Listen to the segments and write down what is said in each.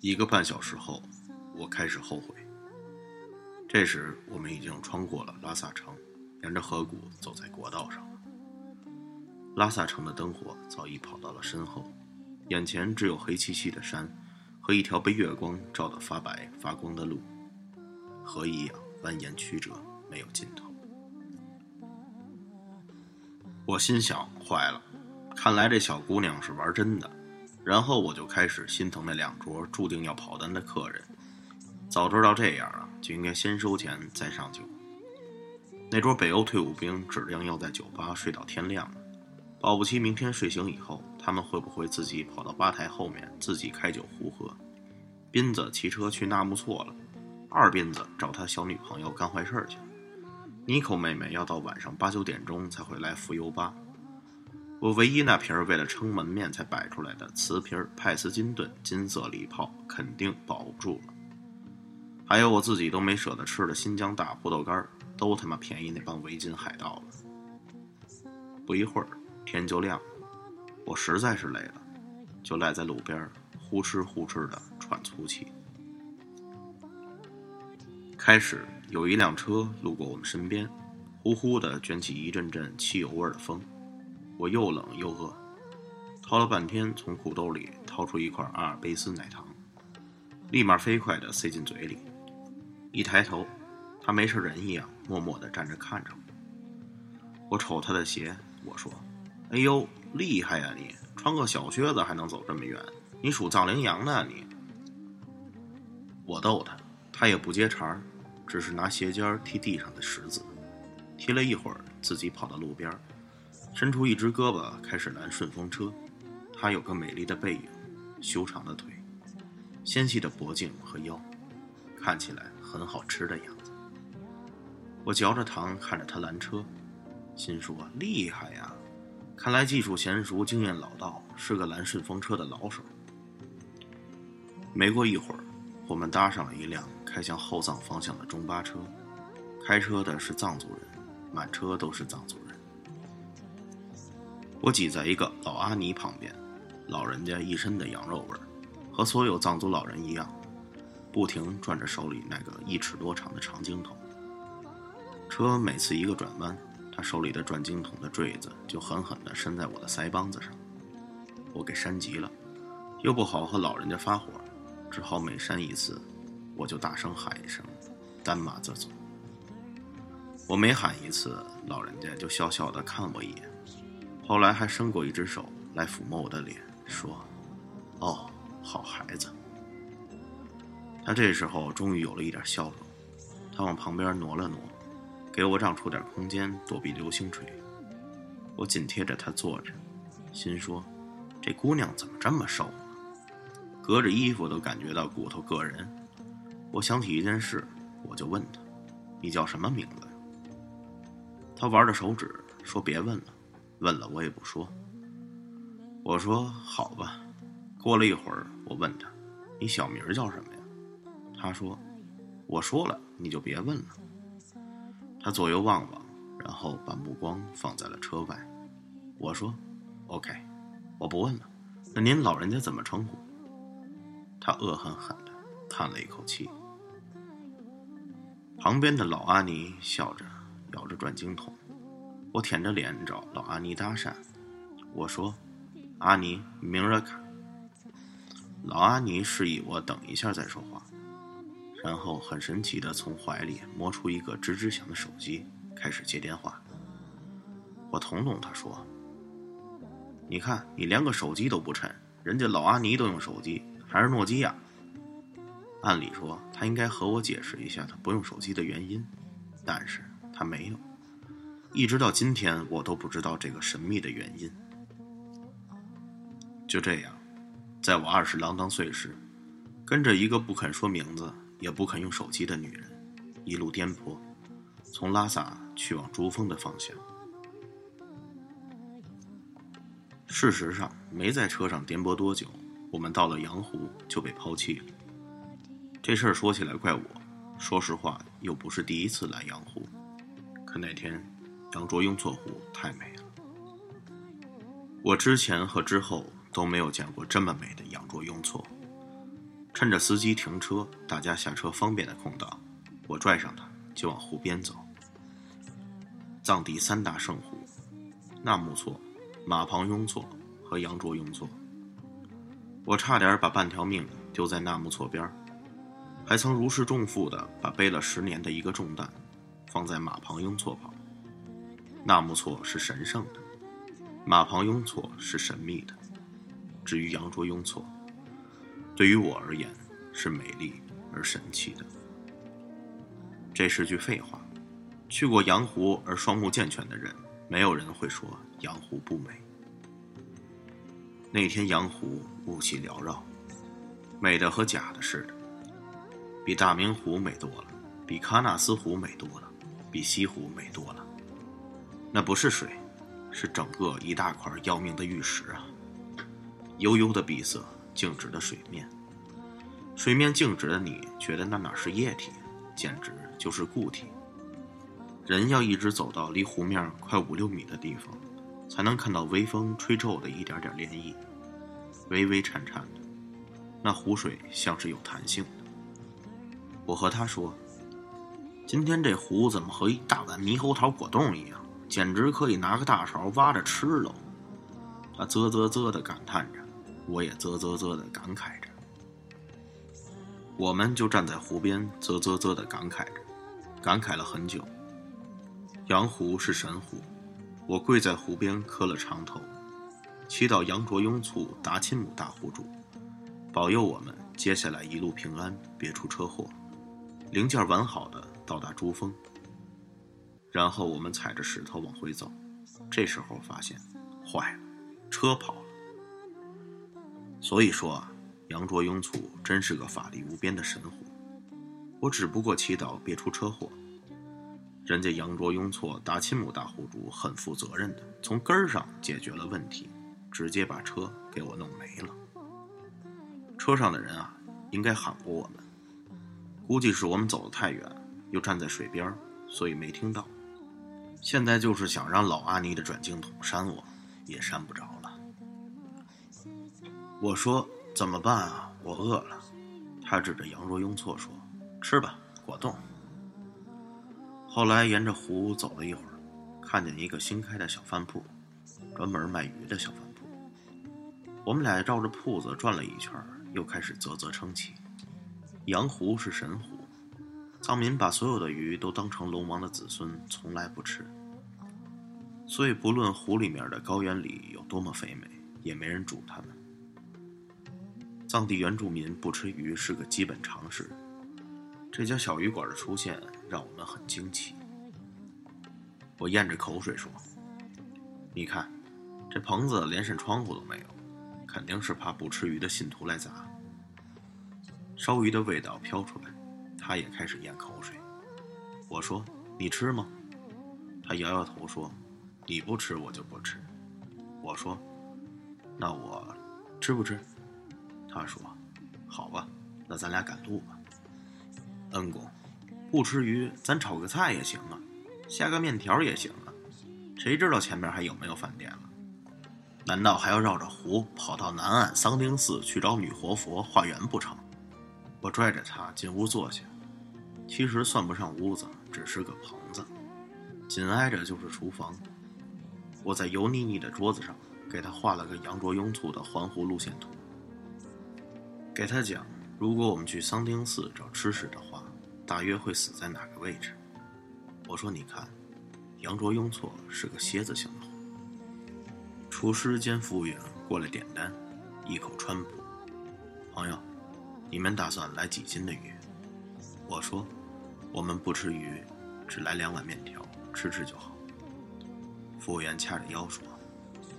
一个半小时后，我开始后悔。这时，我们已经穿过了拉萨城，沿着河谷走在国道上。拉萨城的灯火早已跑到了身后，眼前只有黑漆漆的山和一条被月光照得发白发光的路，河一样蜿蜒曲折，没有尽头。我心想：坏了，看来这小姑娘是玩真的。然后我就开始心疼那两桌注定要跑单的客人。早知道这样啊，就应该先收钱再上酒。那桌北欧退伍兵指定要在酒吧睡到天亮了，保不齐明天睡醒以后，他们会不会自己跑到吧台后面自己开酒胡喝？斌子骑车去纳木错了，二斌子找他小女朋友干坏事去了。妮蔻妹妹要到晚上八九点钟才会来浮游吧。我唯一那瓶为了撑门面才摆出来的瓷瓶派斯金顿金色礼炮肯定保不住了，还有我自己都没舍得吃的新疆大葡萄干都他妈便宜那帮维京海盗了。不一会儿天就亮了，我实在是累了，就赖在路边呼哧呼哧的喘粗气。开始有一辆车路过我们身边，呼呼的卷起一阵阵汽油味的风。我又冷又饿，掏了半天，从裤兜里掏出一块阿尔卑斯奶糖，立马飞快地塞进嘴里。一抬头，他没事人一样，默默地站着看着我。我瞅他的鞋，我说：“哎呦，厉害呀你！穿个小靴子还能走这么远，你属藏羚羊呢你？”我逗他，他也不接茬只是拿鞋尖踢地上的石子，踢了一会儿，自己跑到路边伸出一只胳膊开始拦顺风车，他有个美丽的背影，修长的腿，纤细的脖颈和腰，看起来很好吃的样子。我嚼着糖看着他拦车，心说厉害呀，看来技术娴熟，经验老道，是个拦顺风车的老手。没过一会儿，我们搭上了一辆开向后藏方向的中巴车，开车的是藏族人，满车都是藏族人。我挤在一个老阿尼旁边，老人家一身的羊肉味儿，和所有藏族老人一样，不停转着手里那个一尺多长的长经筒。车每次一个转弯，他手里的转经筒的坠子就狠狠地伸在我的腮帮子上，我给扇急了，又不好和老人家发火，只好每扇一次，我就大声喊一声“丹马泽走”。我每喊一次，老人家就笑笑地看我一眼。后来还伸过一只手来抚摸我的脸，说：“哦，好孩子。”他这时候终于有了一点笑容，他往旁边挪了挪，给我让出点空间躲避流星锤。我紧贴着他坐着，心说：“这姑娘怎么这么瘦啊？隔着衣服都感觉到骨头硌人。”我想起一件事，我就问他：“你叫什么名字？”他玩着手指说：“别问了。”问了我也不说。我说好吧。过了一会儿，我问他：“你小名叫什么呀？”他说：“我说了，你就别问了。”他左右望望，然后把目光放在了车外。我说：“OK，我不问了。那您老人家怎么称呼？”他恶狠狠地叹了一口气。旁边的老阿尼笑着摇着转经筒。我舔着脸找老阿尼搭讪，我说：“阿尼，明热卡。”老阿尼示意我等一下再说话，然后很神奇的从怀里摸出一个吱吱响的手机，开始接电话。我捅捅他说：“你看，你连个手机都不趁，人家老阿尼都用手机，还是诺基亚。按理说，他应该和我解释一下他不用手机的原因，但是他没有。”一直到今天，我都不知道这个神秘的原因。就这样，在我二十郎当岁时，跟着一个不肯说名字、也不肯用手机的女人，一路颠簸，从拉萨去往珠峰的方向。事实上，没在车上颠簸多久，我们到了羊湖就被抛弃了。这事儿说起来怪我，说实话，又不是第一次来羊湖，可那天。羊卓雍措湖太美了，我之前和之后都没有见过这么美的羊卓雍措。趁着司机停车、大家下车方便的空档，我拽上他就往湖边走。藏地三大圣湖：纳木错、马旁雍错和羊卓雍错。我差点把半条命丢在纳木错边，还曾如释重负的把背了十年的一个重担放在马旁雍错旁。纳木错是神圣的，马旁雍错是神秘的。至于羊卓雍错，对于我而言是美丽而神奇的。这是句废话。去过羊湖而双目健全的人，没有人会说羊湖不美。那天羊湖雾气缭绕，美的和假的似的，比大明湖美多了，比喀纳斯湖美多了，比西湖美多了。那不是水，是整个一大块要命的玉石啊！悠悠的碧色，静止的水面，水面静止的你觉得那哪是液体，简直就是固体。人要一直走到离湖面快五六米的地方，才能看到微风吹皱的一点点涟漪，微微颤颤的。那湖水像是有弹性的。我和他说：“今天这湖怎么和一大碗猕猴桃果冻一样，简直可以拿个大勺挖着吃喽！”他啧啧啧的感叹着，我也啧啧啧的感慨着。我们就站在湖边啧啧啧的感慨着，感慨了很久。羊湖是神湖，我跪在湖边磕了长头，祈祷羊卓雍措达钦姆大湖主保佑我们接下来一路平安，别出车祸，零件完好的到达珠峰。然后我们踩着石头往回走，这时候发现坏了，车跑了。所以说啊，羊卓雍措真是个法力无边的神虎，我只不过祈祷别出车祸。人家羊卓雍措达钦姆大户主很负责任的，从根儿上解决了问题，直接把车给我弄没了。车上的人啊，应该喊过我们，估计是我们走得太远，又站在水边，所以没听到。现在就是想让老阿尼的转经筒扇我，也扇不着了。我说怎么办啊？我饿了。他指着羊卓雍措说：“吃吧，果冻。”后来沿着湖走了一会儿，看见一个新开的小饭铺，专门卖鱼的小饭铺。我们俩绕着铺子转了一圈，又开始啧啧称奇。羊湖是神湖，藏民把所有的鱼都当成龙王的子孙，从来不吃。所以不论湖里面的高原里有多么肥美，也没人煮它们。藏地原住民不吃鱼是个基本常识。这家小鱼馆的出现让我们很惊奇。我咽着口水说：“你看，这棚子连扇窗户都没有，肯定是怕不吃鱼的信徒来砸。”烧鱼的味道飘出来，他也开始咽口水。我说：“你吃吗？”他摇摇头说：“你不吃，我就不吃。”我说：“那我吃不吃？”他说：“好吧，那咱俩赶路吧。”恩公，不吃鱼，咱炒个菜也行啊，下个面条也行啊。谁知道前面还有没有饭店了？难道还要绕着湖跑到南岸桑丁寺去找女活佛化缘不成？我拽着他进屋坐下，其实算不上屋子，只是个棚子，紧挨着就是厨房。我在油腻腻的桌子上给他画了个羊卓雍措的环湖路线图，给他讲。如果我们去桑丁寺找吃食的话，大约会死在哪个位置？我说：“你看，羊卓雍措是个蝎子形的。”厨师兼服务员过来点单，一口川普。朋友，你们打算来几斤的鱼？我说：“我们不吃鱼，只来两碗面条，吃吃就好。”服务员掐着腰说：“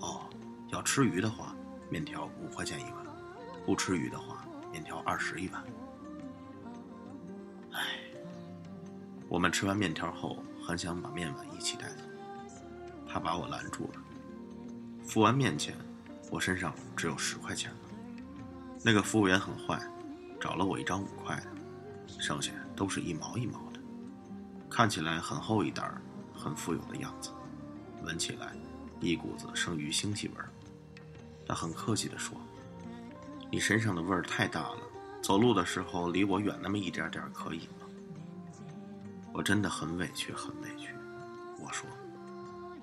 哦，要吃鱼的话，面条五块钱一碗；不吃鱼的话。”面条二十一碗。唉，我们吃完面条后，很想把面碗一起带走，他把我拦住了。付完面钱，我身上只有十块钱了。那个服务员很坏，找了我一张五块的，剩下都是一毛一毛的，看起来很厚一袋很富有的样子，闻起来一股子生鱼腥气味儿。他很客气地说。你身上的味儿太大了，走路的时候离我远那么一点点可以吗？我真的很委屈，很委屈。我说，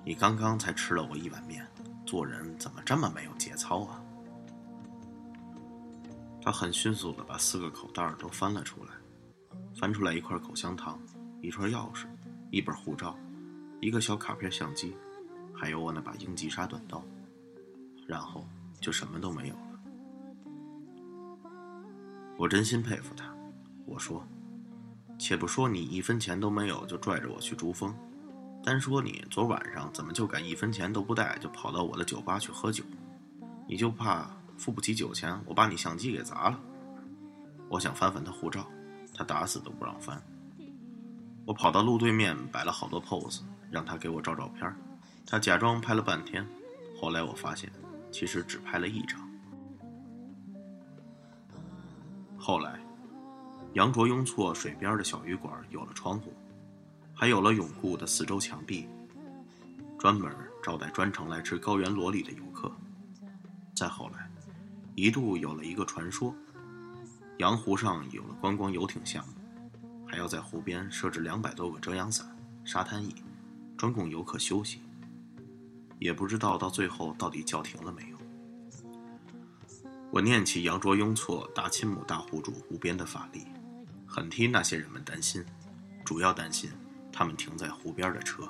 你刚刚才吃了我一碗面，做人怎么这么没有节操啊？他很迅速的把四个口袋都翻了出来，翻出来一块口香糖，一串钥匙，一本护照，一个小卡片相机，还有我那把英吉沙短刀，然后就什么都没有了。我真心佩服他，我说，且不说你一分钱都没有就拽着我去珠峰，单说你昨晚上怎么就敢一分钱都不带就跑到我的酒吧去喝酒，你就怕付不起酒钱，我把你相机给砸了。我想翻翻他护照，他打死都不让翻。我跑到路对面摆了好多 pose，让他给我照照片，他假装拍了半天，后来我发现，其实只拍了一张。后来，杨卓雍措水边的小旅馆有了窗户，还有了永固的四周墙壁，专门招待专程来吃高原萝莉的游客。再后来，一度有了一个传说：洋湖上有了观光游艇项目，还要在湖边设置两百多个遮阳伞、沙滩椅，专供游客休息。也不知道到最后到底叫停了没有。我念起杨卓雍措大亲母大户主湖边的法力，很替那些人们担心，主要担心他们停在湖边的车。